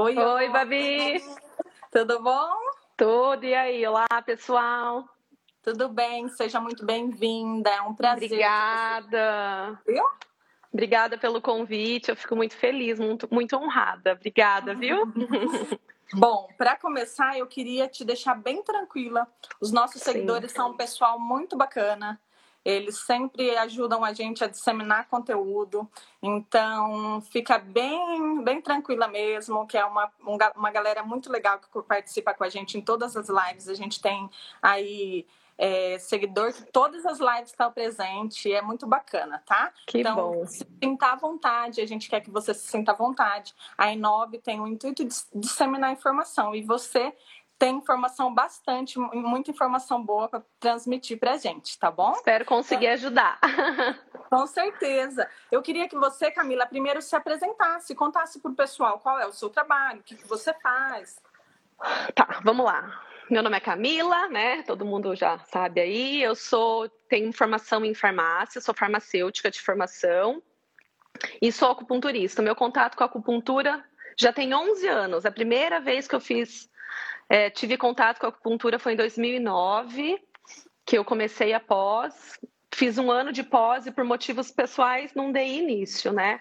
Oi, Oi, Babi. Tudo bom? Tudo. E aí? Olá, pessoal. Tudo bem? Seja muito bem-vinda. É um prazer. Obrigada. Viu? Obrigada pelo convite. Eu fico muito feliz, muito, muito honrada. Obrigada, viu? Bom, para começar, eu queria te deixar bem tranquila. Os nossos Sim. seguidores são um pessoal muito bacana. Eles sempre ajudam a gente a disseminar conteúdo. Então, fica bem, bem tranquila mesmo, que é uma, uma galera muito legal que participa com a gente em todas as lives. A gente tem aí é, seguidor que todas as lives estão presente. É muito bacana, tá? Que então, bom. se sinta à vontade. A gente quer que você se sinta à vontade. A Inob tem o intuito de disseminar informação. E você tem informação bastante, muita informação boa para transmitir para a gente, tá bom? Espero conseguir ajudar. Com certeza. Eu queria que você, Camila, primeiro se apresentasse, contasse para o pessoal qual é o seu trabalho, o que, que você faz. Tá, vamos lá. Meu nome é Camila, né? Todo mundo já sabe aí. Eu sou tenho formação em farmácia, sou farmacêutica de formação e sou acupunturista. Meu contato com a acupuntura já tem 11 anos. A primeira vez que eu fiz é, tive contato com a acupuntura foi em 2009, que eu comecei a pós. Fiz um ano de pós e por motivos pessoais não dei início, né?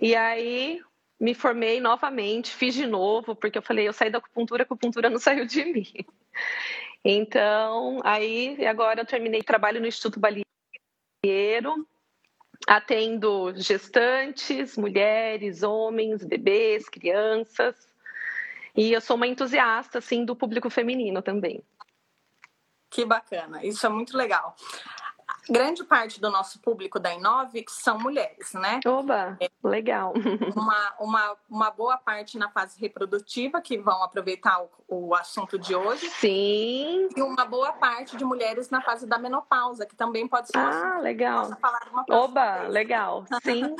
E aí me formei novamente, fiz de novo, porque eu falei, eu saí da acupuntura, a acupuntura não saiu de mim. Então, aí agora eu terminei trabalho no Instituto Balieiro, atendo gestantes, mulheres, homens, bebês, crianças. E eu sou uma entusiasta, assim, do público feminino também. Que bacana, isso é muito legal. Grande parte do nosso público da Inove são mulheres, né? Oba, legal. Uma, uma, uma boa parte na fase reprodutiva, que vão aproveitar o, o assunto de hoje. Sim. E uma boa parte de mulheres na fase da menopausa, que também pode ser um Ah, legal. Falar uma Oba, vez. legal. Sim.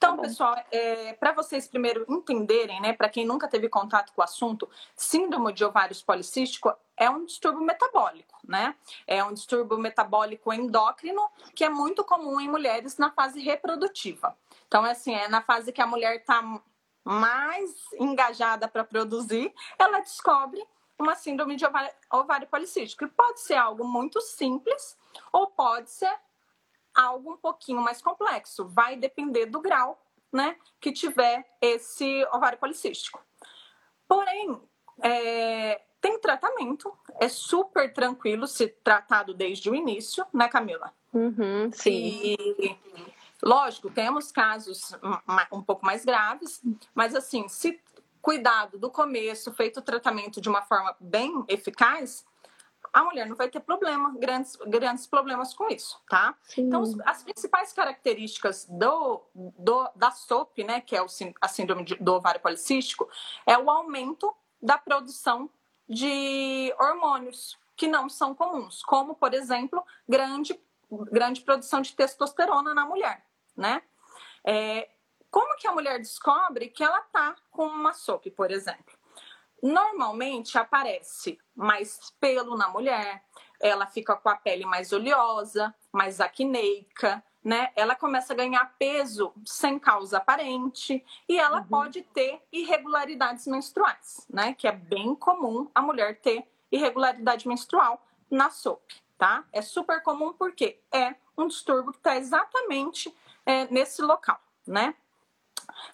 Então, Tá pessoal, é, para vocês primeiro entenderem, né, para quem nunca teve contato com o assunto, síndrome de ovários policístico é um distúrbio metabólico, né? É um distúrbio metabólico endócrino que é muito comum em mulheres na fase reprodutiva. Então, é assim, é na fase que a mulher está mais engajada para produzir, ela descobre uma síndrome de ovário, ovário policístico. E pode ser algo muito simples ou pode ser algo um pouquinho mais complexo. Vai depender do grau, né, que tiver esse ovário policístico. Porém, é, tem tratamento, é super tranquilo se tratado desde o início, né, Camila? Uhum, sim. E, lógico, temos casos um pouco mais graves, mas assim, se cuidado do começo, feito o tratamento de uma forma bem eficaz, a mulher não vai ter problema, grandes, grandes problemas com isso, tá? Sim. Então, as principais características do, do, da SOP, né, que é o, a síndrome de, do ovário policístico, é o aumento da produção de hormônios que não são comuns, como, por exemplo, grande, grande produção de testosterona na mulher, né? É, como que a mulher descobre que ela tá com uma SOP, por exemplo? Normalmente aparece mais pelo na mulher, ela fica com a pele mais oleosa, mais acneica, né? Ela começa a ganhar peso sem causa aparente e ela uhum. pode ter irregularidades menstruais, né? Que é bem comum a mulher ter irregularidade menstrual na SOP, tá? É super comum porque é um distúrbio que está exatamente é, nesse local, né?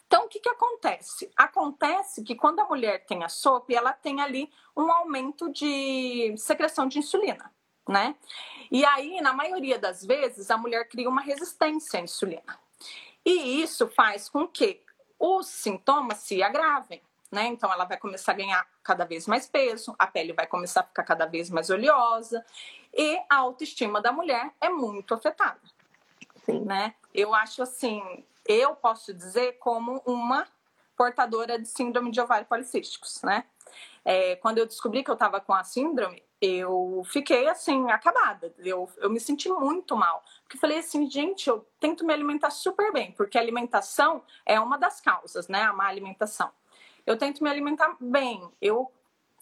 Então, o que, que acontece? Acontece que quando a mulher tem a SOP, ela tem ali um aumento de secreção de insulina, né? E aí, na maioria das vezes, a mulher cria uma resistência à insulina. E isso faz com que os sintomas se agravem, né? Então, ela vai começar a ganhar cada vez mais peso, a pele vai começar a ficar cada vez mais oleosa e a autoestima da mulher é muito afetada, Sim. né? Eu acho assim, eu posso dizer como uma portadora de síndrome de ovário policísticos, né? É, quando eu descobri que eu estava com a síndrome, eu fiquei assim, acabada. Eu, eu me senti muito mal. Porque falei assim, gente, eu tento me alimentar super bem, porque alimentação é uma das causas, né? A má alimentação. Eu tento me alimentar bem. Eu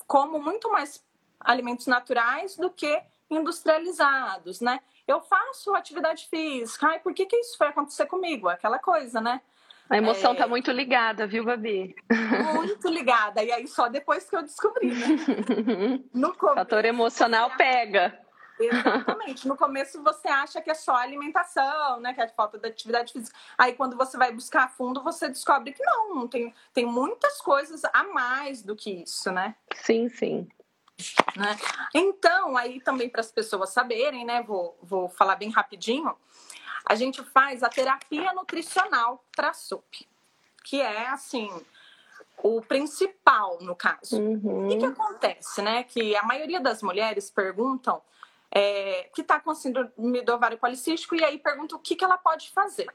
como muito mais alimentos naturais do que industrializados, né? Eu faço atividade física. Ai, por que, que isso foi acontecer comigo? Aquela coisa, né? A emoção é... tá muito ligada, viu, Babi? Muito ligada. E aí só depois que eu descobri, né? No começo, Fator emocional pega. Exatamente. No começo você acha que é só alimentação, né? Que é falta de atividade física. Aí quando você vai buscar a fundo, você descobre que não, tem, tem muitas coisas a mais do que isso, né? Sim, sim. Né? Então, aí também para as pessoas saberem, né? Vou, vou falar bem rapidinho. A gente faz a terapia nutricional para SUP, que é assim o principal no caso. Uhum. O que, que, acontece, né? Que a maioria das mulheres perguntam é, que está com síndrome do ovário policístico e aí pergunta o que, que ela pode fazer.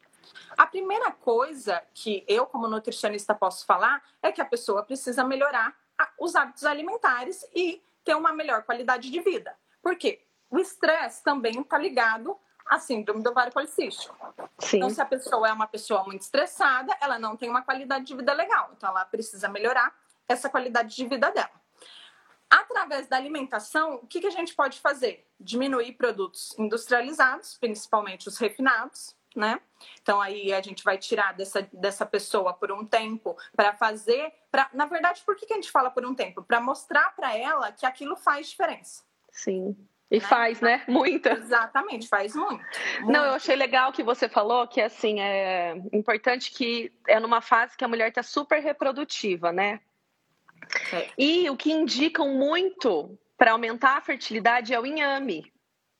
A primeira coisa que eu, como nutricionista, posso falar é que a pessoa precisa melhorar os hábitos alimentares e ter uma melhor qualidade de vida. Por quê? O estresse também está ligado à síndrome do ovário policístico. Sim. Então, se a pessoa é uma pessoa muito estressada, ela não tem uma qualidade de vida legal. Então, ela precisa melhorar essa qualidade de vida dela. Através da alimentação, o que, que a gente pode fazer? Diminuir produtos industrializados, principalmente os refinados, né? Então aí a gente vai tirar dessa, dessa pessoa por um tempo para fazer, para na verdade, por que, que a gente fala por um tempo? Para mostrar para ela que aquilo faz diferença. Sim. E né? faz, né? Muita. Exatamente, faz muito, muito, Não, eu achei legal que você falou que assim é importante que é numa fase que a mulher está super reprodutiva, né? É. E o que indicam muito para aumentar a fertilidade é o inhame.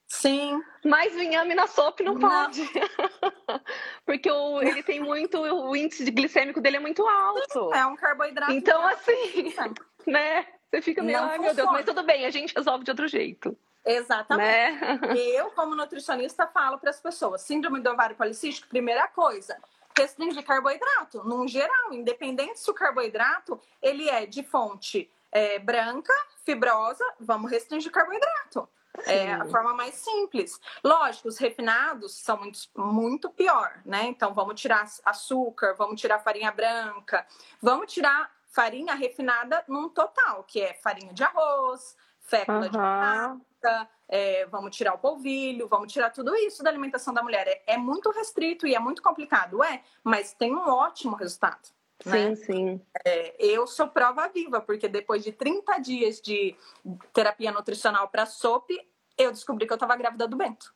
Sim. Mas o inhame na sopa não, não. pode. Porque o, ele tem muito. O índice de glicêmico dele é muito alto. É um carboidrato. Então, assim, né? Você fica meio, ai meu Deus, mas tudo bem, a gente resolve de outro jeito. Exatamente. Né? Eu, como nutricionista, falo para as pessoas: síndrome do ovário policístico, primeira coisa, restringir carboidrato, num geral, independente se o carboidrato ele é de fonte é, branca, fibrosa, vamos restringir carboidrato. É a forma mais simples. Lógico, os refinados são muito, muito pior, né? Então, vamos tirar açúcar, vamos tirar farinha branca, vamos tirar farinha refinada num total, que é farinha de arroz, fécula uhum. de batata, é, vamos tirar o polvilho, vamos tirar tudo isso da alimentação da mulher. É, é, muito restrito e é muito complicado, é, mas tem um ótimo resultado. Né? Sim, sim. É, eu sou prova viva, porque depois de 30 dias de terapia nutricional para SOP, eu descobri que eu estava grávida do Bento.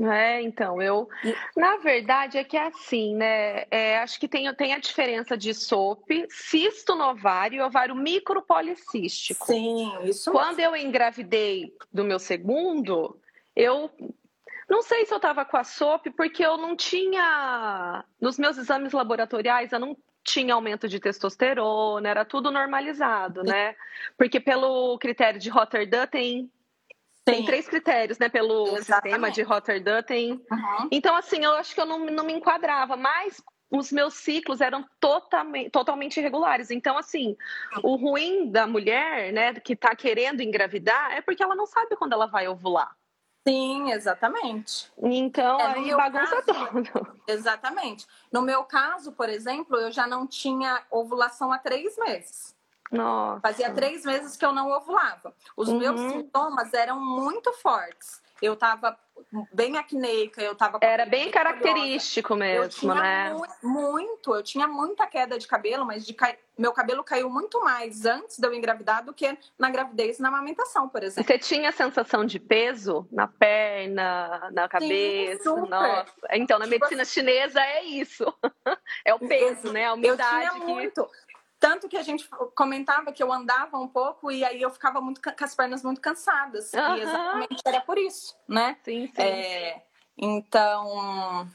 É, então, eu. Na verdade, é que é assim, né? É, acho que tem, tem a diferença de SOP, cisto no ovário e ovário micropolicístico. Sim, isso. Quando eu engravidei do meu segundo, eu. Não sei se eu estava com a SOP, porque eu não tinha. Nos meus exames laboratoriais, eu não tinha aumento de testosterona, era tudo normalizado, né? Porque pelo critério de Rotterdam tem tem três critérios, né? Pelo Exatamente. sistema de Rotterdam tem. Uhum. Então, assim, eu acho que eu não, não me enquadrava, mas os meus ciclos eram totalmente, totalmente irregulares. Então, assim, o ruim da mulher, né, que tá querendo engravidar, é porque ela não sabe quando ela vai ovular. Sim, exatamente. Então, é, aí bagunça Exatamente. No meu caso, por exemplo, eu já não tinha ovulação há três meses. Nossa. Fazia três meses que eu não ovulava. Os uhum. meus sintomas eram muito fortes. Eu tava bem acneica, eu tava Era bem característico mesmo, né? muito, eu tinha muita queda de cabelo, mas de ca... meu cabelo caiu muito mais antes de eu engravidar do que na gravidez e na amamentação, por exemplo. Você tinha sensação de peso na perna, na cabeça? Sim, Nossa. Então, na tipo medicina assim... chinesa é isso. é o peso, né? A umidade. Eu tinha que... Tanto que a gente comentava que eu andava um pouco e aí eu ficava muito com as pernas muito cansadas. Uhum. E exatamente era por isso, né? Sim, sim. É, então,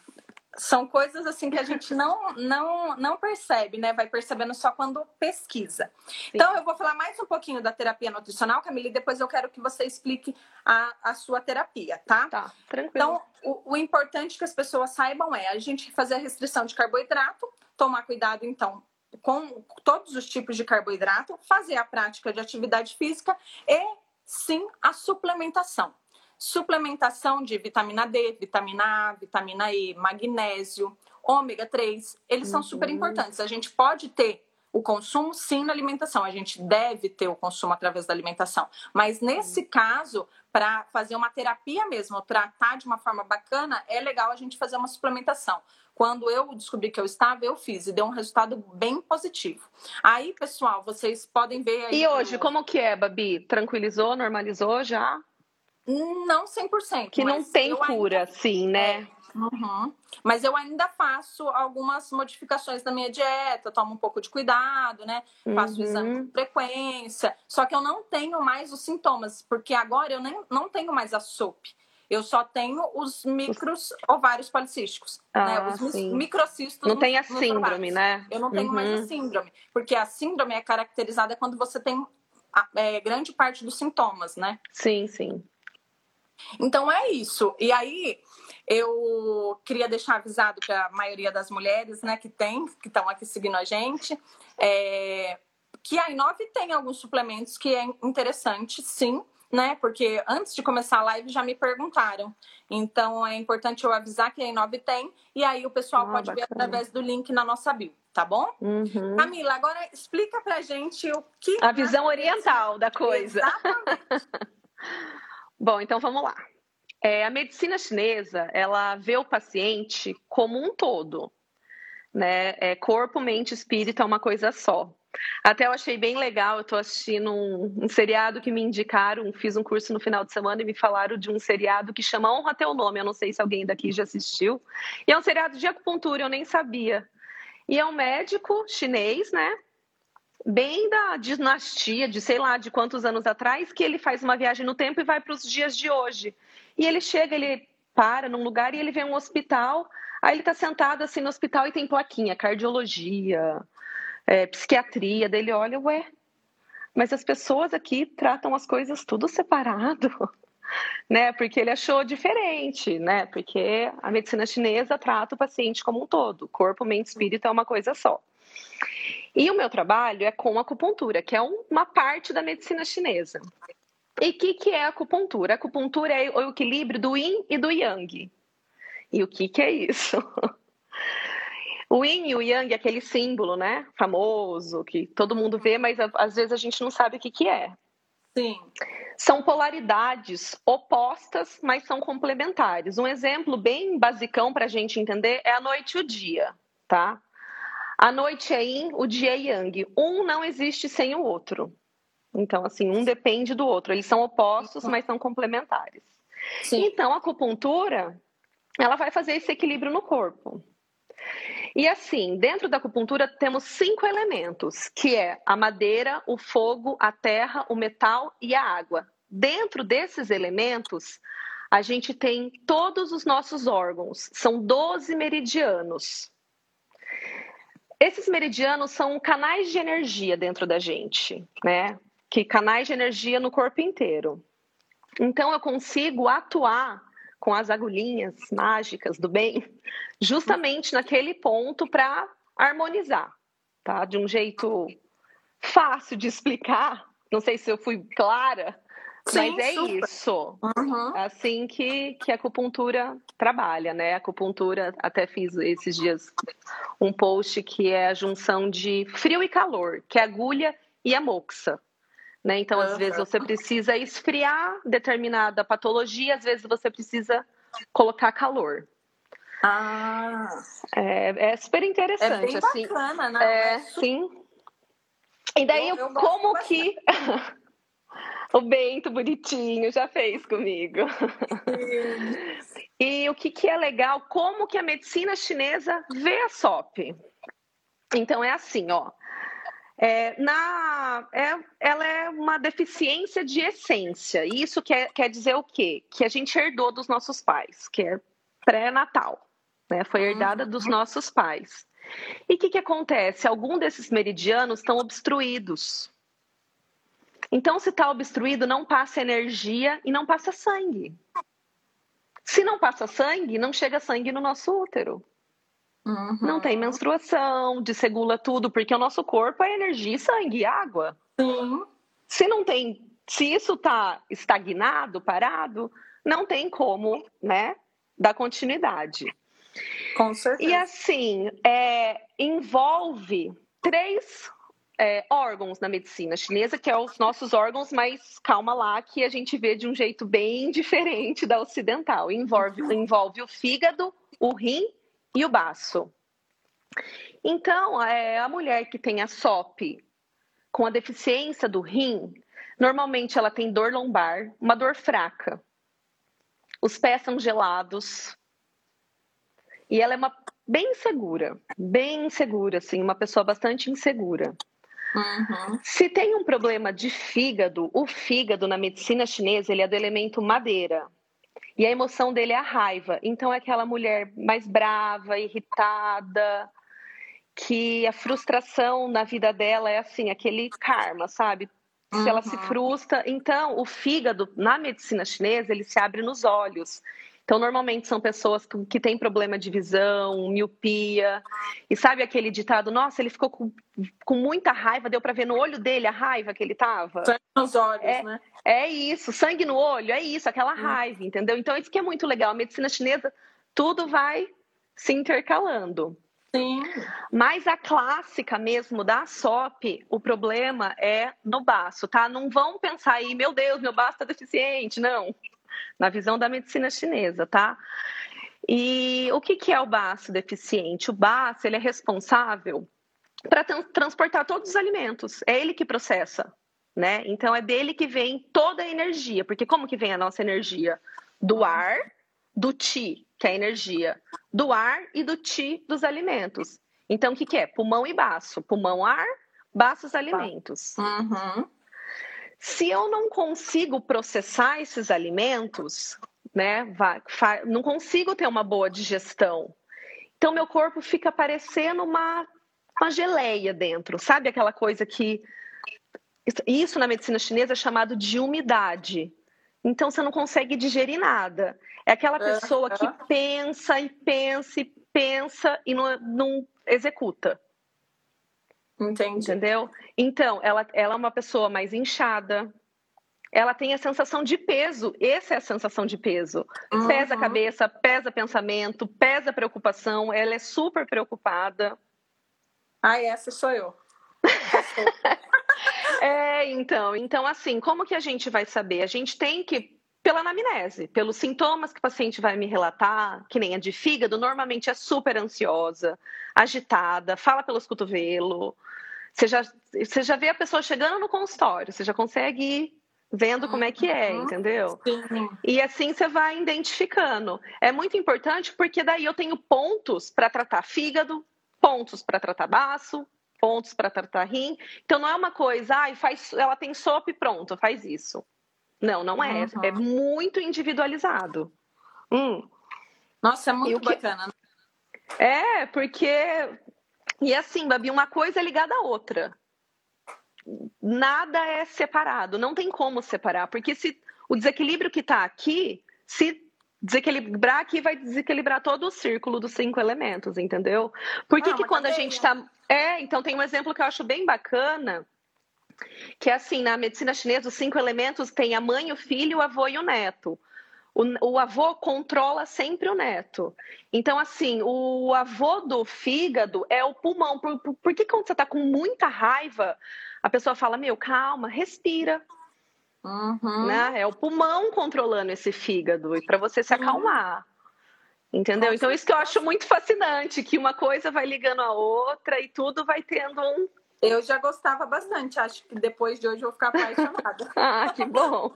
são coisas assim que a gente não, não, não percebe, né? Vai percebendo só quando pesquisa. Sim. Então, eu vou falar mais um pouquinho da terapia nutricional, Camila, e depois eu quero que você explique a, a sua terapia, tá? Tá, tranquilo. Então, o, o importante que as pessoas saibam é a gente fazer a restrição de carboidrato, tomar cuidado, então, com todos os tipos de carboidrato, fazer a prática de atividade física e sim a suplementação. Suplementação de vitamina D, vitamina A, vitamina E, magnésio, ômega 3, eles uhum. são super uhum. importantes. A gente pode ter o consumo sim na alimentação, a gente deve ter o consumo através da alimentação. Mas nesse uhum. caso, para fazer uma terapia mesmo, tratar de uma forma bacana, é legal a gente fazer uma suplementação quando eu descobri que eu estava, eu fiz e deu um resultado bem positivo. Aí, pessoal, vocês podem ver aí. E hoje, como que é, Babi? Tranquilizou, normalizou já? Não 100%. Que não tem cura, ainda... sim, né? É. Uhum. Mas eu ainda faço algumas modificações na minha dieta, tomo um pouco de cuidado, né? Faço uhum. exame com frequência. Só que eu não tenho mais os sintomas, porque agora eu nem, não tenho mais a SOP. Eu só tenho os micros ovários policísticos, né? ah, né? Os sim. microcistos. Não tem a síndrome, né? Eu não tenho uhum. mais a uhum. síndrome, porque a síndrome é caracterizada quando você tem é, grande parte dos sintomas, né? Sim, sim. Então é isso. E aí eu queria deixar avisado para a maioria das mulheres, né, que tem, que estão aqui seguindo a gente, é, que a Inove tem alguns suplementos que é interessante, sim, né? Porque antes de começar a live já me perguntaram. Então é importante eu avisar que a Inove tem e aí o pessoal ah, pode bacana. ver através do link na nossa bio, tá bom? Uhum. Camila, agora explica pra gente o que a visão oriental da coisa. Exatamente. bom, então vamos lá. É, a medicina chinesa, ela vê o paciente como um todo, né? É, corpo, mente, espírito é uma coisa só. Até eu achei bem legal, eu estou assistindo um, um, seriado que me indicaram, fiz um curso no final de semana e me falaram de um seriado que chama Honra Teu Nome, eu não sei se alguém daqui já assistiu. E é um seriado de acupuntura, eu nem sabia. E é um médico chinês, né? Bem da dinastia, de sei lá de quantos anos atrás, que ele faz uma viagem no tempo e vai para os dias de hoje. E ele chega, ele para num lugar e ele vê um hospital. Aí ele está sentado assim no hospital e tem plaquinha, cardiologia, é, psiquiatria. Dele olha, ué, mas as pessoas aqui tratam as coisas tudo separado, né? Porque ele achou diferente, né? Porque a medicina chinesa trata o paciente como um todo, corpo, mente, espírito é uma coisa só. E o meu trabalho é com acupuntura, que é uma parte da medicina chinesa. E o que, que é acupuntura? A acupuntura é o equilíbrio do yin e do yang. E o que, que é isso? O yin e o yang é aquele símbolo, né? Famoso, que todo mundo vê, mas às vezes a gente não sabe o que, que é. Sim. São polaridades opostas, mas são complementares. Um exemplo bem basicão para a gente entender é a noite e o dia, tá? A noite é yin, o dia é yang. Um não existe sem o outro. Então, assim, um depende do outro. Eles são opostos, mas são complementares. Sim. Então, a acupuntura, ela vai fazer esse equilíbrio no corpo. E assim, dentro da acupuntura temos cinco elementos, que é a madeira, o fogo, a terra, o metal e a água. Dentro desses elementos, a gente tem todos os nossos órgãos, são 12 meridianos. Esses meridianos são canais de energia dentro da gente, né? que canais de energia no corpo inteiro. Então eu consigo atuar com as agulhinhas mágicas do bem, justamente naquele ponto para harmonizar, tá? De um jeito fácil de explicar. Não sei se eu fui clara, Sim, mas é super. isso. Uhum. Assim que, que a acupuntura trabalha, né? A acupuntura, até fiz esses dias um post que é a junção de frio e calor, que é agulha e a moxa. Né? Então, às vezes, você precisa esfriar determinada patologia, às vezes você precisa colocar calor. Ah. É, é super interessante. É bem assim. bacana, né? É, é sim. E daí, eu, eu como que. o Bento bonitinho já fez comigo. e o que, que é legal, como que a medicina chinesa vê a SOP. Então é assim, ó. É, na, é, ela é uma deficiência de essência. E isso quer, quer dizer o quê? Que a gente herdou dos nossos pais, que é pré-natal. Né? Foi herdada dos nossos pais. E o que, que acontece? Algum desses meridianos estão obstruídos. Então, se está obstruído, não passa energia e não passa sangue. Se não passa sangue, não chega sangue no nosso útero. Uhum. Não tem menstruação, desregula tudo, porque o nosso corpo é energia, sangue e água. Sim. Se não tem, se isso está estagnado, parado, não tem como, né, dar continuidade. Com certeza. E assim, é, envolve três é, órgãos na medicina chinesa, que é os nossos órgãos, mas calma lá, que a gente vê de um jeito bem diferente da ocidental. Envolve, envolve o fígado, o rim e o baço. Então, é, a mulher que tem a SOP com a deficiência do rim, normalmente ela tem dor lombar, uma dor fraca. Os pés são gelados. E ela é uma bem insegura, bem insegura, assim, uma pessoa bastante insegura. Uhum. Se tem um problema de fígado, o fígado na medicina chinesa ele é do elemento madeira. E a emoção dele é a raiva. Então é aquela mulher mais brava, irritada, que a frustração na vida dela é assim, aquele karma, sabe? Se uhum. ela se uhum. frustra, então o fígado na medicina chinesa ele se abre nos olhos. Então, normalmente são pessoas que, que têm problema de visão, miopia. E sabe aquele ditado? Nossa, ele ficou com, com muita raiva, deu para ver no olho dele a raiva que ele tava? Sangue nos olhos, é, né? É isso, sangue no olho, é isso, aquela hum. raiva, entendeu? Então, isso que é muito legal. A medicina chinesa, tudo vai se intercalando. Sim. Mas a clássica mesmo da SOP, o problema é no baço, tá? Não vão pensar aí, meu Deus, meu baço tá deficiente, não na visão da medicina chinesa, tá? E o que, que é o baço deficiente? O baço ele é responsável para transportar todos os alimentos. É ele que processa, né? Então é dele que vem toda a energia. Porque como que vem a nossa energia? Do ar, do ti, que é a energia, do ar e do ti dos alimentos. Então o que, que é? Pulmão e baço. Pulmão, ar, baços, alimentos. Uhum. Se eu não consigo processar esses alimentos, né, não consigo ter uma boa digestão. Então, meu corpo fica parecendo uma, uma geleia dentro, sabe aquela coisa que. Isso na medicina chinesa é chamado de umidade. Então, você não consegue digerir nada. É aquela pessoa que pensa e pensa e pensa e não, não executa. Entendi. Entendeu? Então, ela, ela é uma pessoa mais inchada. Ela tem a sensação de peso. Essa é a sensação de peso. Uhum. Pesa a cabeça, pesa pensamento, pesa preocupação. Ela é super preocupada. Ah, essa sou eu. é, então. Então, assim, como que a gente vai saber? A gente tem que pela anamnese, pelos sintomas que o paciente vai me relatar, que nem a de fígado, normalmente é super ansiosa, agitada, fala pelos cotovelos. Você já, você já vê a pessoa chegando no consultório, você já consegue ir vendo como é que é, entendeu? Sim. E assim você vai identificando. É muito importante porque daí eu tenho pontos para tratar fígado, pontos para tratar baço, pontos para tratar rim. Então não é uma coisa, ah, faz, ela tem sopa e pronto, faz isso. Não, não é. Uhum. É muito individualizado. Hum. Nossa, é muito que... bacana. Né? É, porque. E assim, Babi, uma coisa é ligada à outra. Nada é separado, não tem como separar, porque se o desequilíbrio que está aqui, se desequilibrar aqui, vai desequilibrar todo o círculo dos cinco elementos, entendeu? Por que, ah, que quando a gente está. É, então tem um exemplo que eu acho bem bacana, que é assim, na medicina chinesa, os cinco elementos têm a mãe, o filho, o avô e o neto. O, o, avô controla sempre o neto. Então, assim, o avô do fígado é o pulmão. Por, por, por que quando você está com muita raiva, a pessoa fala, meu, calma, respira. Uhum. Né? É o pulmão controlando esse fígado, e para você se uhum. acalmar. Entendeu? então, isso que eu acho muito fascinante, que uma coisa vai ligando a outra e tudo vai tendo um eu já gostava bastante, acho que depois de hoje eu vou ficar apaixonada. ah, que bom!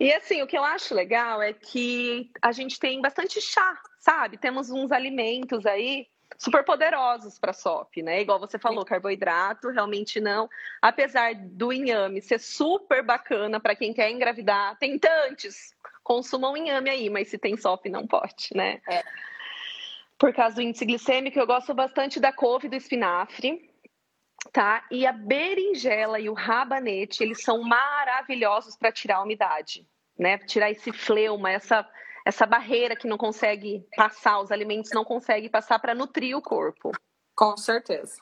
E assim, o que eu acho legal é que a gente tem bastante chá, sabe? Temos uns alimentos aí super poderosos para SOP, né? Igual você falou, carboidrato, realmente não. Apesar do inhame ser super bacana para quem quer engravidar, tem tantos. Consumam inhame aí, mas se tem SOP não pode, né? É. Por causa do índice glicêmico, eu gosto bastante da couve e do espinafre tá? E a berinjela e o rabanete, eles são maravilhosos para tirar a umidade, né? Tirar esse fleuma, essa essa barreira que não consegue passar, os alimentos não conseguem passar para nutrir o corpo. Com certeza.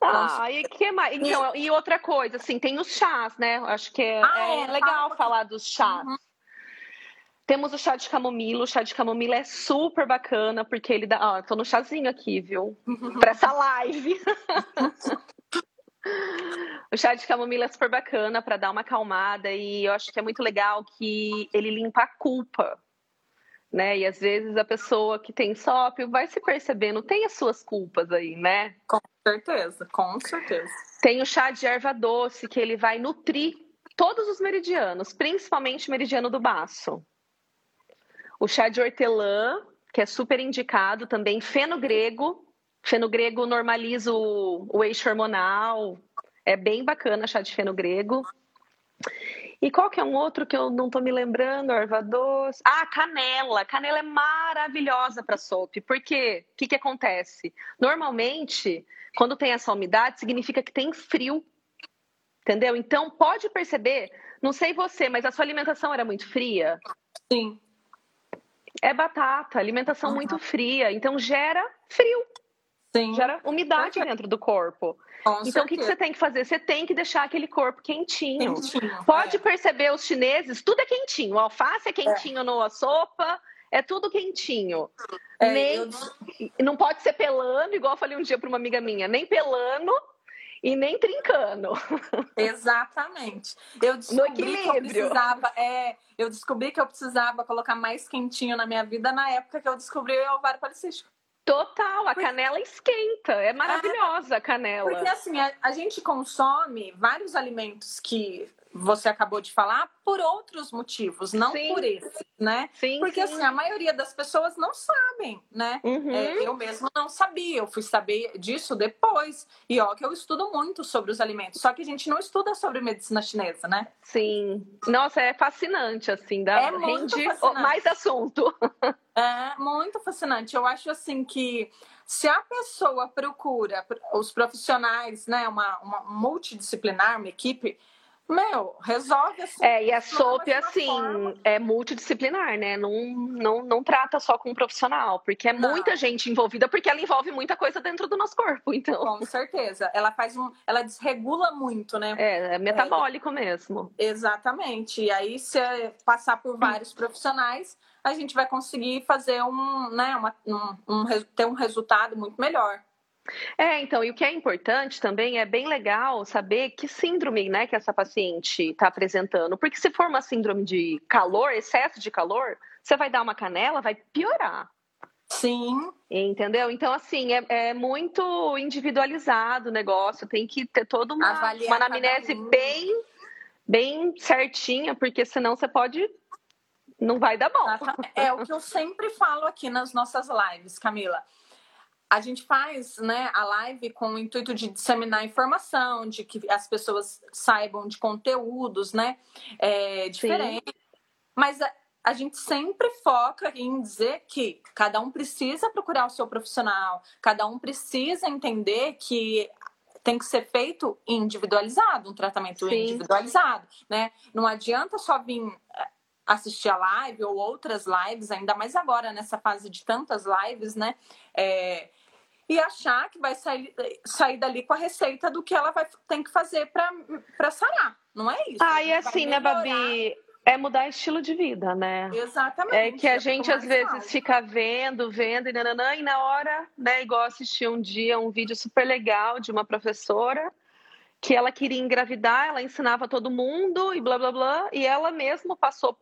Ah, e que mais? Então, e outra coisa, assim, tem os chás, né? Acho que é, ah, é, é legal falar dos chás. Uhum. Temos o chá de camomila. O chá de camomila é super bacana, porque ele dá. Ó, tô no chazinho aqui, viu? Pra essa live. o chá de camomila é super bacana para dar uma acalmada e eu acho que é muito legal que ele limpa a culpa. né? E às vezes a pessoa que tem SOP vai se percebendo, tem as suas culpas aí, né? Com certeza, com certeza. Tem o chá de erva doce, que ele vai nutrir todos os meridianos, principalmente o meridiano do baço. O chá de hortelã, que é super indicado também, fenogrego. Fenogrego normaliza o, o eixo hormonal. É bem bacana chá de fenogrego. E qual que é um outro que eu não tô me lembrando? Erva doce. Ah, canela. Canela é maravilhosa para sopa. Por quê? O que, que acontece? Normalmente, quando tem essa umidade, significa que tem frio. Entendeu? Então, pode perceber, não sei você, mas a sua alimentação era muito fria? Sim. É batata, alimentação uhum. muito fria. Então, gera frio. Sim. Gera umidade dentro do corpo. Com então, o que, que, você tem que fazer? Você tem que deixar aquele corpo quentinho. quentinho Pode é. perceber os chineses, tudo é quentinho. O alface é quentinho é. na sopa, é tudo quentinho. É, nem, eu... Não pode ser pelando, igual eu falei um dia para uma amiga minha, nem pelando e nem trincando. Exatamente. Eu descobri que eu precisava, é, eu descobri que eu precisava colocar mais quentinho na minha vida na época que eu descobri o ovário policístico. Total, a canela esquenta. É maravilhosa a canela. Porque assim, a, a, gente consome vários alimentos que você acabou de falar por outros motivos, não sim. por esse, né? Sim, Porque sim. assim, a maioria das pessoas não sabem, né? Uhum. É, eu mesmo não sabia, eu fui saber disso depois. E ó, que eu estudo muito sobre os alimentos, só que a gente não estuda sobre medicina chinesa, né? Sim. Nossa, é fascinante, assim, dá é rende fascinante. mais assunto. É muito fascinante. Eu acho assim que se a pessoa procura os profissionais, né, uma, uma multidisciplinar, uma equipe meu, resolve assim. É, e a SOP, assim, forma. é multidisciplinar, né? Não, não, não trata só com um profissional, porque é não. muita gente envolvida, porque ela envolve muita coisa dentro do nosso corpo, então. Com certeza. Ela faz um. Ela desregula muito, né? É, é metabólico é, mesmo. Exatamente. E aí, se passar por vários profissionais, a gente vai conseguir fazer um, né, uma, um, um ter um resultado muito melhor. É, então, e o que é importante também é bem legal saber que síndrome, né, que essa paciente está apresentando. Porque se for uma síndrome de calor, excesso de calor, você vai dar uma canela, vai piorar. Sim. Entendeu? Então, assim, é, é muito individualizado o negócio, tem que ter toda uma, uma anamnese bem, bem certinha, porque senão você pode. Não vai dar bom. É o que eu sempre falo aqui nas nossas lives, Camila a gente faz né, a live com o intuito de disseminar informação, de que as pessoas saibam de conteúdos né, é, diferentes. Mas a, a, gente sempre foca em dizer que cada um precisa procurar o seu profissional, cada um precisa entender que tem que ser feito individualizado, um tratamento Sim. individualizado, né? Não adianta só vir é, assistir a live ou outras lives, ainda mais agora nessa fase de tantas lives, né? É, e achar que vai sair, sair dali com a receita do que ela vai, tem que fazer para sarar. Não é isso. Ah, e assim, né, Babi? É mudar estilo de vida, né? Exatamente. É que a gente às vezes fica vendo, vendo e nananã, e na hora, né, igual assisti um dia um vídeo super legal de uma professora que ela queria engravidar, ela ensinava todo mundo e blá blá blá, e ela mesma passou,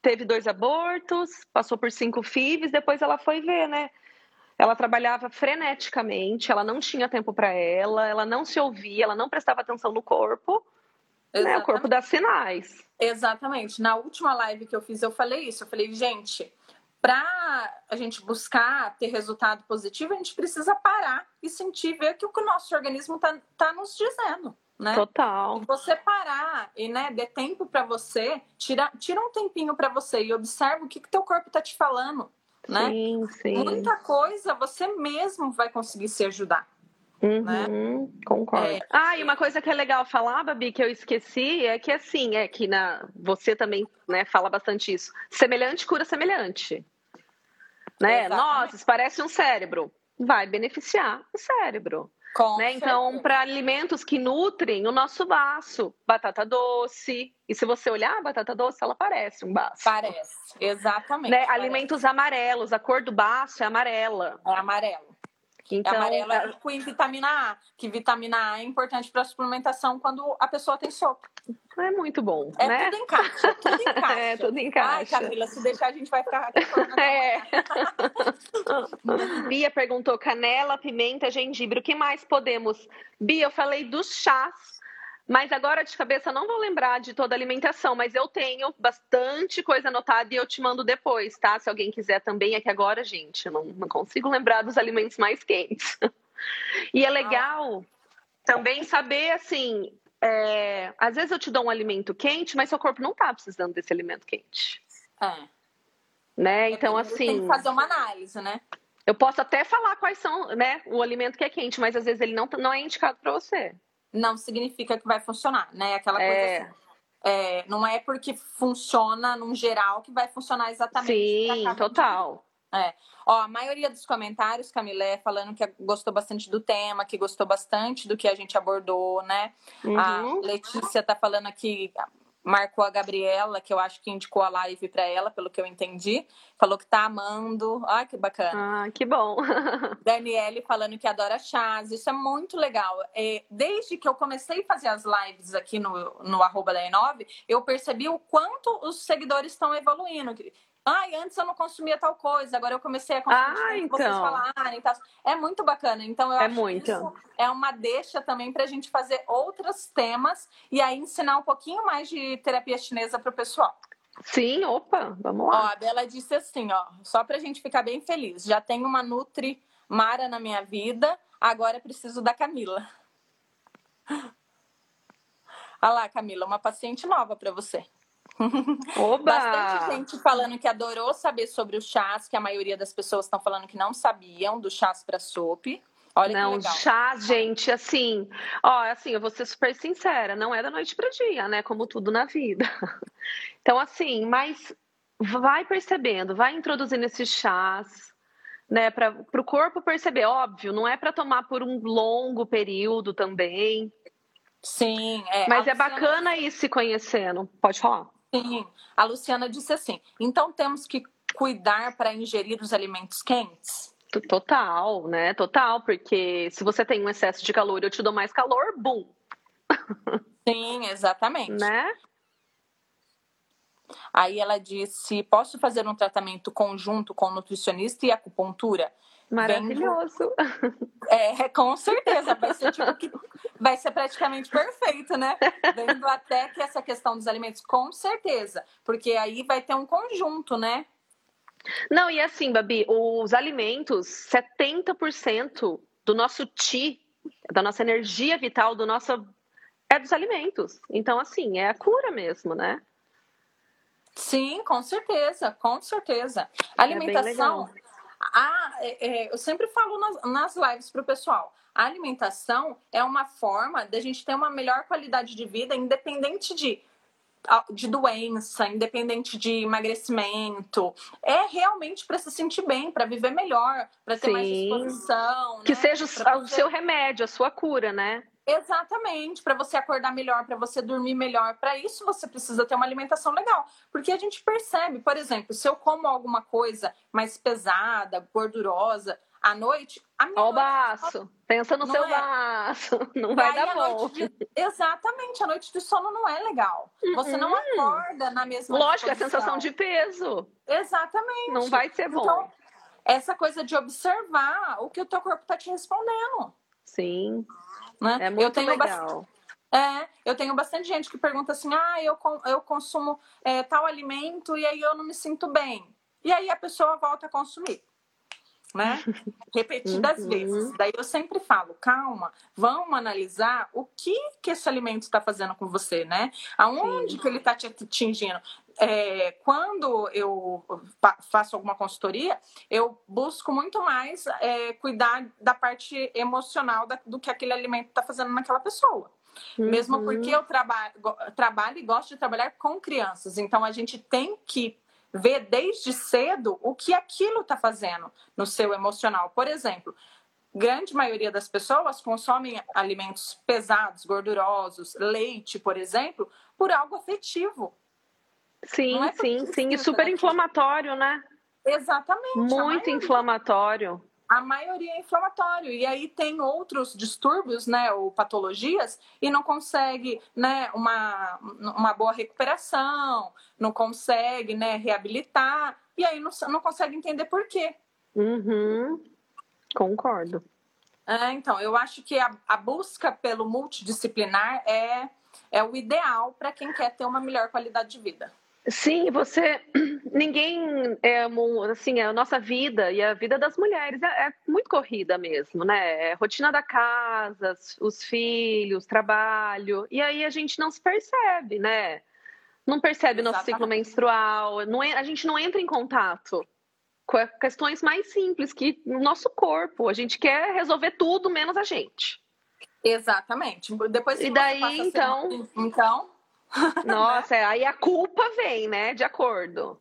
teve dois abortos, passou por cinco FIVs, depois ela foi ver, né? Ela trabalhava freneticamente, ela não tinha tempo para ela, ela não se ouvia, ela não prestava atenção no corpo. Né? O corpo dá sinais. Exatamente. Na última live que eu fiz, eu falei isso. Eu falei, gente, para a gente buscar ter resultado positivo, a gente precisa parar e sentir, ver o que o nosso organismo está tá nos dizendo. Né? Total. E você parar e né, der tempo para você, tira, tira um tempinho para você e observa o que, que teu corpo está te falando né? Sim, sim. Muita coisa você mesmo vai conseguir se ajudar. Uhum, né? Concordo. É, ah, e uma coisa que é legal falar, Babi, que eu esqueci, é que assim, é que na, você também né, fala bastante isso. Semelhante cura semelhante. Né? Nossa, isso parece um cérebro. Vai beneficiar o cérebro. Né? Então, para alimentos que nutrem o nosso baço, batata doce. E se você olhar a batata doce, ela parece um baço. Parece, exatamente. Né? Parece. Alimentos amarelos, a cor do baço é amarela. É amarelo. Então, é amarelo é rico em vitamina A, que vitamina A é importante para a suplementação quando a pessoa tem sopa. É muito bom, é né? Tudo encaixa, tudo encaixa. é, tudo encaixa. Ai, Camila, se deixar a gente vai ficar aqui É. Bia perguntou canela, pimenta, gengibre. O que mais podemos? Bia, eu falei dos chás mas agora de cabeça não vou lembrar de toda a alimentação, mas eu tenho bastante coisa anotada e eu te mando depois, tá? Se alguém quiser também, é que agora, gente, eu não, não consigo lembrar dos alimentos mais quentes. e é legal também saber, assim, é, às vezes eu te dou um alimento quente, mas seu corpo não tá precisando desse alimento quente. É. Né? Então, assim. Tem que fazer uma análise, né? Eu posso até falar quais são, né, o alimento que é quente, mas às vezes ele não, não é indicado para você não significa que vai funcionar, né? Aquela coisa é... assim. É, não é porque funciona num geral que vai funcionar exatamente. Sim, total. É. Ó, a maioria dos comentários, Camilé, falando que gostou bastante do tema, que gostou bastante do que a gente abordou, né? Uhum. A Letícia tá falando aqui, marcou a Gabriela, que eu acho que indicou a live para ela, pelo que eu entendi. Falou que tá amando. Ai, que bacana. Ah, que bom. Daniele falando que adora chás. Isso é muito legal. É, desde que eu comecei a fazer as lives aqui no, no arroba da E9, eu percebi o quanto os seguidores estão evoluindo. Ai, antes eu não consumia tal coisa, agora eu comecei a consumir ah, então. vocês falarem tal. É muito bacana. Então, eu é acho muito. que isso é uma deixa também para a gente fazer outros temas e aí ensinar um pouquinho mais de terapia chinesa para o pessoal. Sim, opa, vamos lá. Ó, a Bela disse assim, ó, só para a gente ficar bem feliz. Já tenho uma Nutri Mara na minha vida, agora preciso da Camila. Olha lá, Camila, uma paciente nova para você. Oba! Bastante gente falando que adorou saber sobre os chás, que a maioria das pessoas estão falando que não sabiam do chás para sopa. Olha não, que legal. chás, gente, assim, ó, assim, eu vou ser super sincera, não é da noite para dia, né? Como tudo na vida. Então, assim, mas vai percebendo, vai introduzindo esses chás, né, para o corpo perceber. Óbvio, não é para tomar por um longo período também. Sim, é. Mas é bacana ir se conhecendo. Pode falar. Sim, a Luciana disse assim: então temos que cuidar para ingerir os alimentos quentes? Total, né? Total, porque se você tem um excesso de calor e eu te dou mais calor, bum. Sim, exatamente. Né? Aí ela disse: posso fazer um tratamento conjunto com nutricionista e acupuntura? Maravilhoso. Vendo... É, com certeza. Vai ser tipo que vai ser praticamente perfeito, né? Vendo até que essa questão dos alimentos, com certeza. Porque aí vai ter um conjunto, né? Não, e assim, Babi, os alimentos, 70% do nosso ti, da nossa energia vital, do nosso. é dos alimentos. Então, assim, é a cura mesmo, né? Sim, com certeza, com certeza. A é alimentação. É a, é, é, eu sempre falo nas, nas lives para o pessoal: a alimentação é uma forma da gente ter uma melhor qualidade de vida, independente de de doença, independente de emagrecimento, é realmente para se sentir bem, para viver melhor, para ter Sim. mais disposição. Que né? seja o, o seu remédio, a sua cura, né? Exatamente, para você acordar melhor, para você dormir melhor. Para isso você precisa ter uma alimentação legal. Porque a gente percebe, por exemplo, se eu como alguma coisa mais pesada, gordurosa, à noite, a minha. Ó, o baço. Pensa no seu é. baço. Não vai dar bom. De... Exatamente, a noite de sono não é legal. Você não uhum. acorda na mesma Lógico, é a sensação de peso. Exatamente. Não vai ser bom. Então, essa coisa de observar o que o teu corpo está te respondendo. Sim. Né? É muito eu tenho legal. É, eu tenho bastante gente que pergunta assim: ah, eu, eu consumo é, tal alimento e aí eu não me sinto bem. E aí a pessoa volta a consumir. Né? Repetidas uhum. vezes. Daí eu sempre falo, calma, vamos analisar o que que esse alimento está fazendo com você, né? Aonde Sim. que ele está te atingindo? É, quando eu faço alguma consultoria, eu busco muito mais é, cuidar da parte emocional da, do que aquele alimento está fazendo naquela pessoa. Uhum. Mesmo porque eu trabalho, trabalho e gosto de trabalhar com crianças. Então, a gente tem que ver desde cedo o que aquilo está fazendo no seu emocional. Por exemplo, grande maioria das pessoas consomem alimentos pesados, gordurosos, leite, por exemplo, por algo afetivo. Sim, é sim, sim. E super inflamatório, né? Exatamente. Muito inflamatório. A maioria é inflamatório. E aí tem outros distúrbios, né, ou patologias, e não consegue, né, uma, uma boa recuperação, não consegue, né, reabilitar, e aí não, não consegue entender por quê. Uhum. Concordo. É, então, eu acho que a, a busca pelo multidisciplinar é, é o ideal para quem quer ter uma melhor qualidade de vida. Sim, você. Ninguém é assim, a nossa vida e a vida das mulheres é, é, muito corrida mesmo, né? É rotina da casa, os filhos, trabalho, e aí a gente não se percebe, né? Não percebe Exatamente. nosso ciclo menstrual, não é, a gente não entra em contato com questões mais simples que no nosso corpo. A gente quer resolver tudo menos a gente. Exatamente. Depois e daí, então. Ser... Então. Nossa, aí a culpa vem, né? De acordo.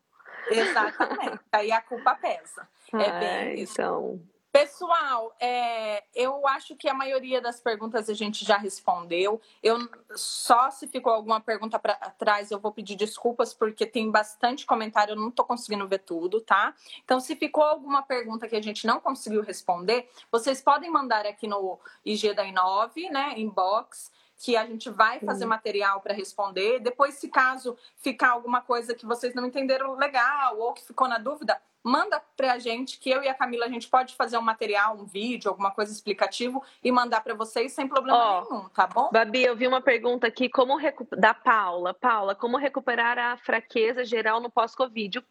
Exatamente. Aí a culpa pesa. É bem isso. Então. Pessoal, é, eu acho que a maioria das perguntas a gente já respondeu. Eu só se ficou alguma pergunta para trás, eu vou pedir desculpas porque tem bastante comentário, eu não estou conseguindo ver tudo, tá? Então, se ficou alguma pergunta que a gente não conseguiu responder, vocês podem mandar aqui no IG da Inove, né, inbox que a gente vai fazer material para responder. Depois, se caso ficar alguma coisa que vocês não entenderam legal ou que ficou na dúvida, manda para a gente, que eu e a Camila a gente pode fazer um material, um vídeo, alguma coisa explicativo e mandar para vocês sem problema oh, nenhum, tá bom? Babi, eu vi uma pergunta aqui como da Paula. Paula, como recuperar a fraqueza geral no pós-Covid?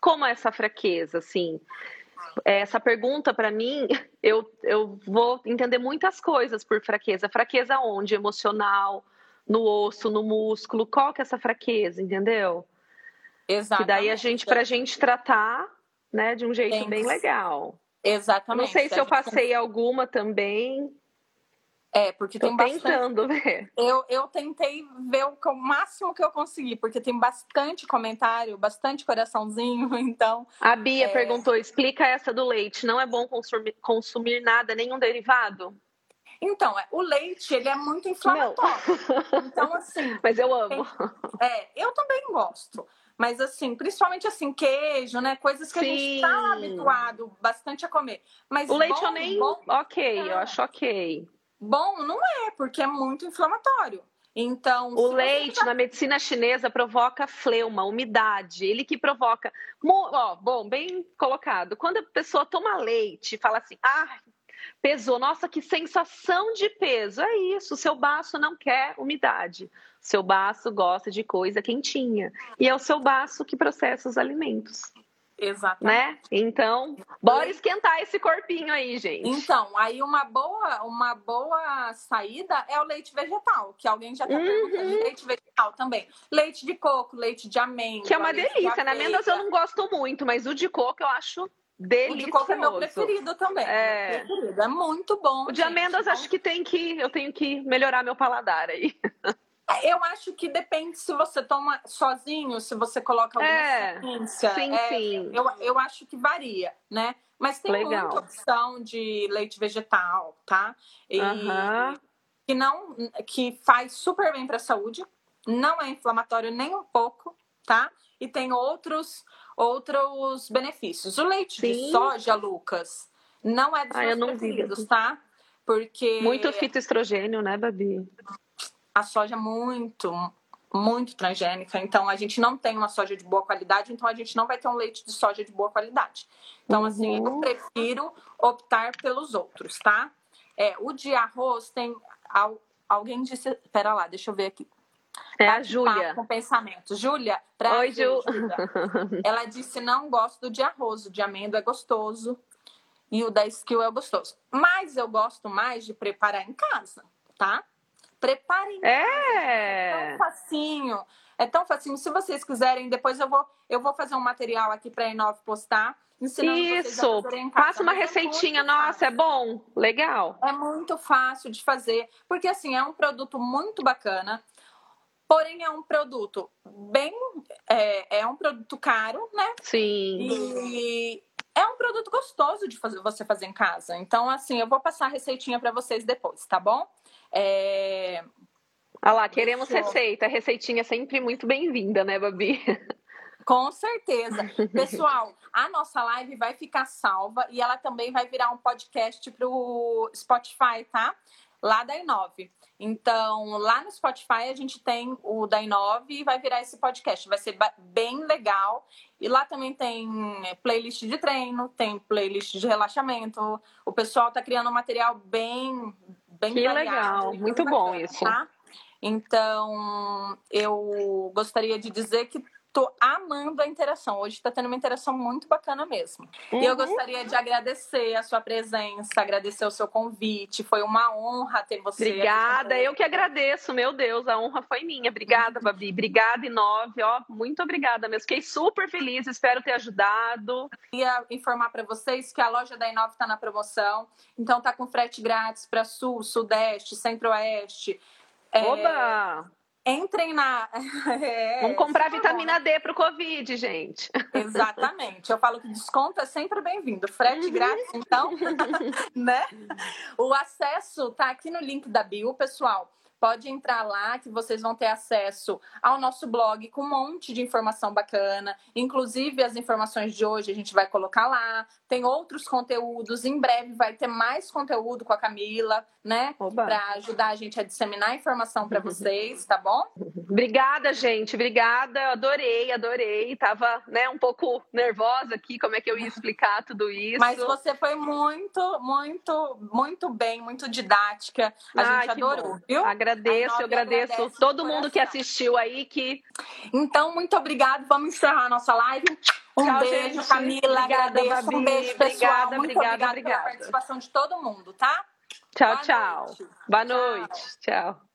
Como é essa fraqueza, assim? É, essa pergunta, para mim, eu, eu vou entender muitas coisas por fraqueza. Fraqueza onde? Emocional, no osso, no músculo. Qual que é essa fraqueza, entendeu? Exato. E daí a gente, pra gente tratar, né, de um jeito Tem. bem legal. Exatamente. Não sei se eu passei alguma também. É, porque Tô tem bastante. tentando ver. Eu, eu tentei ver o, o máximo que eu consegui, porque tem bastante comentário, bastante coraçãozinho, então. A Bia é... perguntou: explica essa do leite. Não é bom consumir, consumir nada, nenhum derivado? Então, é, o leite, ele é muito inflamatório. Não. Então, assim. Mas eu amo. É, eu também gosto. Mas assim, principalmente assim, queijo, né? Coisas que Sim. a gente está habituado bastante a comer. Mas o leite eu nem. Bom, ok, é. eu acho ok. Bom, não é, porque é muito inflamatório. Então, o leite na medicina chinesa provoca fleuma, umidade, ele que provoca. Ó, bom, bem colocado. Quando a pessoa toma leite e fala assim, ah, pesou, nossa, que sensação de peso. É isso, seu baço não quer umidade. Seu baço gosta de coisa quentinha. E é o seu baço que processa os alimentos. Exatamente. Né? Então, bora esquentar esse corpinho aí, gente. Então, aí uma boa, uma boa saída é o leite vegetal, que alguém já tá uhum. perguntando. Leite vegetal também. Leite de coco, leite de amêndoa. Que é uma delícia. Na né? amêndoas eu não gosto muito, mas o de coco eu acho Delicioso. O de coco é meu preferido também. É, preferido. é muito bom. O de amêndoas acho que tem que eu tenho que melhorar meu paladar aí. Eu acho que depende se você toma sozinho, se você coloca alguma é. Sim, é, sim. Eu, eu acho que varia, né? Mas tem Legal. muita opção de leite vegetal, tá? E que não que faz super bem para a saúde, não é inflamatório nem um pouco, tá? E tem outros outros benefícios. O leite sim. de soja, Lucas, não é dos ah, meus preferidos, tá? Porque muito fitoestrogênio, né, Babi? A soja é muito, muito transgênica. Então, a gente não tem uma soja de boa qualidade, então a gente não vai ter um leite de soja de boa qualidade. Então, uhum. assim, eu uhum. prefiro optar pelos outros, tá? É, o de arroz tem. Alguém disse. Pera lá, deixa eu ver aqui. É a Júlia. Com pensamento. Júlia, pra Oi, Ju. Ela disse: não gosto do de arroz, o de amêndoa é gostoso e o da skill é gostoso. Mas eu gosto mais de preparar em casa, tá? Preparem. É. é tão facinho. É tão facinho. Se vocês quiserem, depois eu vou, eu vou fazer um material aqui para a Inove postar. Ensinando Isso, passa uma é receitinha, é nossa, é bom, legal. É muito fácil de fazer, porque assim, é um produto muito bacana, porém é um produto bem, é, é um produto caro, né? Sim. E é um produto gostoso de fazer, você fazer em casa. Então, assim, eu vou passar a receitinha para vocês depois, tá bom? É... Olha lá, queremos receita. Receitinha sempre muito bem-vinda, né, Babi? Com certeza. Pessoal, a nossa live vai ficar salva e ela também vai virar um podcast para o Spotify, tá? Lá da Inove. Então, lá no Spotify a gente tem o da Inove e vai virar esse podcast. Vai ser bem legal. E lá também tem playlist de treino, tem playlist de relaxamento. O pessoal tá criando um material bem, bem que legal, muito bom isso. Tá? Então, eu gostaria de dizer que Tô amando a interação. Hoje está tendo uma interação muito bacana mesmo. Uhum. E eu uhum. gostaria de agradecer a sua presença, agradecer o seu convite. Foi uma honra ter você. Obrigada, eu que agradeço. Meu Deus, a honra foi minha. Obrigada, Babi. Obrigada, Inove. Ó, muito obrigada mesmo. Fiquei super feliz, espero ter ajudado. Queria informar para vocês que a loja da Inove está na promoção. Então tá com frete grátis para Sul, Sudeste, Centro-Oeste. Oba! Entrem na. É, Vamos comprar vitamina D para o Covid, gente. Exatamente. Eu falo que desconto é sempre bem-vindo. Frete uhum. grátis, então, né? O acesso tá aqui no link da bio, pessoal. Pode entrar lá que vocês vão ter acesso ao nosso blog com um monte de informação bacana. Inclusive, as informações de hoje a gente vai colocar lá. Tem outros conteúdos. Em breve vai ter mais conteúdo com a Camila, né? Para ajudar a gente a disseminar a informação para vocês, tá bom? Obrigada, gente. Obrigada. Adorei, adorei. Tava, né, um pouco nervosa aqui, como é que eu ia explicar tudo isso. Mas você foi muito, muito, muito bem, muito didática. A gente adorou, bom. viu? Agradeço, eu agradeço todo mundo que assistiu aí. que Então, muito obrigado. Vamos encerrar a nossa live. Um Tchau, beijo, gente. Camila. Obrigada, agradeço. Babi. Um beijo, pessoal. Obrigada, muito obrigada, obrigada pela participação de todo mundo, tá? Tchau, Boa tchau. Noite. Boa noite. tchau. tchau.